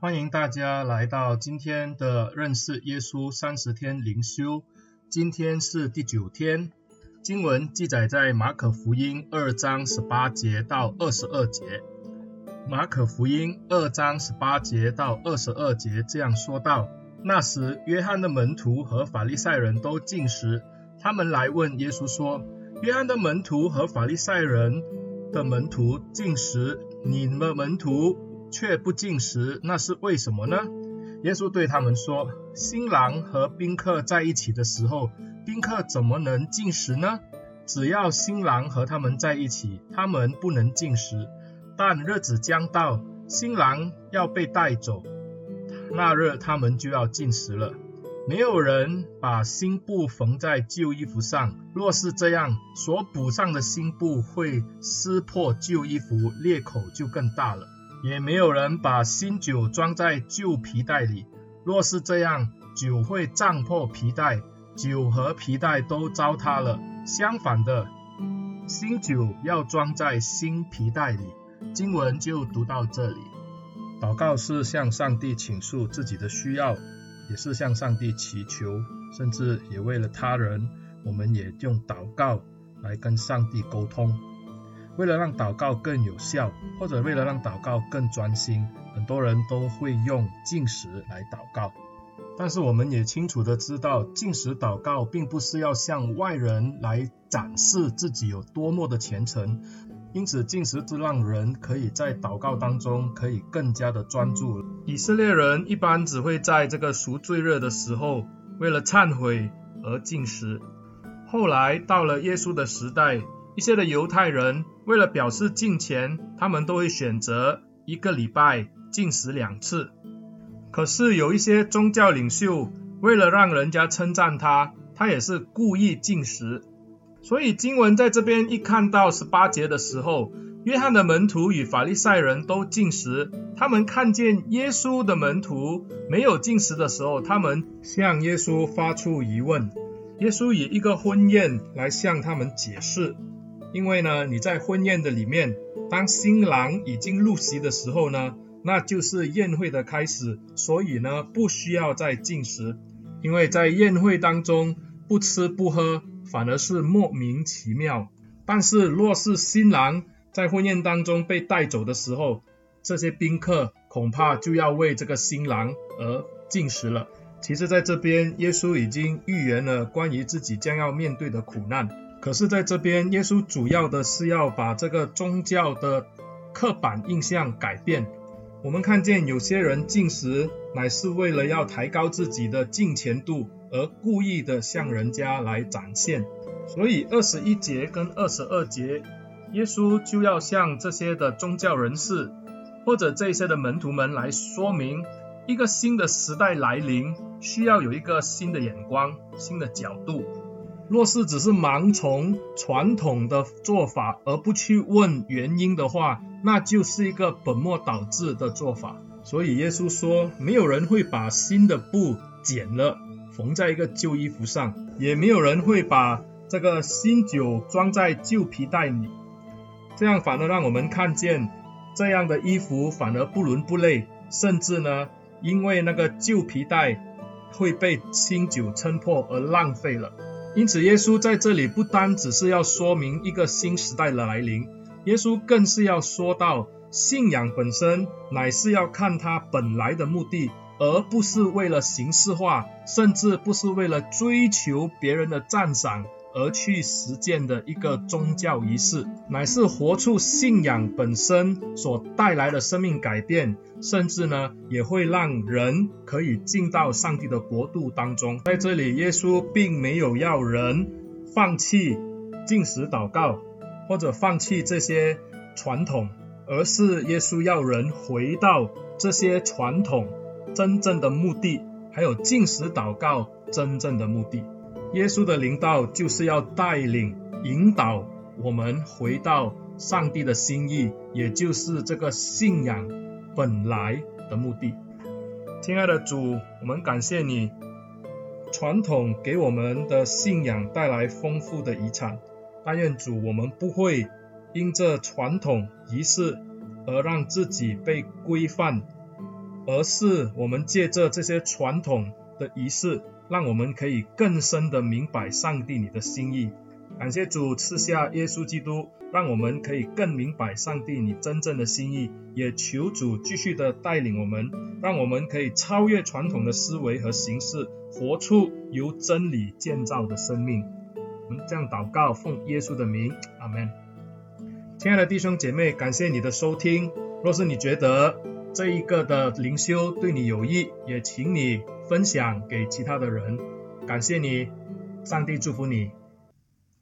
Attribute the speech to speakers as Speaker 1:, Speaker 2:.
Speaker 1: 欢迎大家来到今天的认识耶稣三十天灵修。今天是第九天，经文记载在马可福音二章十八节到二十二节。马可福音二章十八节到二十二节这样说道：那时，约翰的门徒和法利赛人都进食，他们来问耶稣说：约翰的门徒和法利赛人的门徒进食，你们门徒却不进食，那是为什么呢？耶稣对他们说：新郎和宾客在一起的时候，宾客怎么能进食呢？只要新郎和他们在一起，他们不能进食。但日子将到，新郎要被带走，那日他们就要进食了。没有人把新布缝在旧衣服上，若是这样，所补上的新布会撕破旧衣服，裂口就更大了。也没有人把新酒装在旧皮袋里，若是这样，酒会胀破皮袋，酒和皮袋都糟蹋了。相反的，新酒要装在新皮袋里。经文就读到这里。祷告是向上帝倾诉自己的需要，也是向上帝祈求，甚至也为了他人，我们也用祷告来跟上帝沟通。为了让祷告更有效，或者为了让祷告更专心，很多人都会用进食来祷告。但是我们也清楚的知道，进食祷告并不是要向外人来展示自己有多么的虔诚，因此进食是让人可以在祷告当中可以更加的专注。以色列人一般只会在这个赎罪日的时候，为了忏悔而进食。后来到了耶稣的时代，一些的犹太人为了表示敬虔，他们都会选择一个礼拜进食两次。可是有一些宗教领袖为了让人家称赞他，他也是故意进食。所以经文在这边一看到十八节的时候，约翰的门徒与法利赛人都进食，他们看见耶稣的门徒没有进食的时候，他们向耶稣发出疑问。耶稣以一个婚宴来向他们解释。因为呢，你在婚宴的里面，当新郎已经入席的时候呢，那就是宴会的开始，所以呢，不需要再进食。因为在宴会当中不吃不喝，反而是莫名其妙。但是若是新郎在婚宴当中被带走的时候，这些宾客恐怕就要为这个新郎而进食了。其实，在这边，耶稣已经预言了关于自己将要面对的苦难。可是，在这边，耶稣主要的是要把这个宗教的刻板印象改变。我们看见有些人进食，乃是为了要抬高自己的敬虔度，而故意的向人家来展现。所以，二十一节跟二十二节，耶稣就要向这些的宗教人士，或者这些的门徒们来说明，一个新的时代来临，需要有一个新的眼光、新的角度。若是只是盲从传统的做法，而不去问原因的话，那就是一个本末倒置的做法。所以耶稣说，没有人会把新的布剪了缝在一个旧衣服上，也没有人会把这个新酒装在旧皮袋里，这样反而让我们看见这样的衣服反而不伦不类，甚至呢，因为那个旧皮袋会被新酒撑破而浪费了。因此，耶稣在这里不单只是要说明一个新时代的来临，耶稣更是要说到信仰本身乃是要看他本来的目的，而不是为了形式化，甚至不是为了追求别人的赞赏。而去实践的一个宗教仪式，乃是活出信仰本身所带来的生命改变，甚至呢，也会让人可以进到上帝的国度当中。在这里，耶稣并没有要人放弃进食祷告，或者放弃这些传统，而是耶稣要人回到这些传统真正的目的，还有进食祷告真正的目的。耶稣的领导就是要带领、引导我们回到上帝的心意，也就是这个信仰本来的目的。亲爱的主，我们感谢你，传统给我们的信仰带来丰富的遗产。但愿主，我们不会因这传统仪式而让自己被规范，而是我们借着这些传统的仪式，让我们可以更深的明白上帝你的心意。感谢主赐下耶稣基督，让我们可以更明白上帝你真正的心意。也求主继续的带领我们，让我们可以超越传统的思维和形式，活出由真理建造的生命。我们这样祷告，奉耶稣的名，阿门。亲爱的弟兄姐妹，感谢你的收听。若是你觉得这一个的灵修对你有益，也请你分享给其他的人。感谢你，上帝祝福你。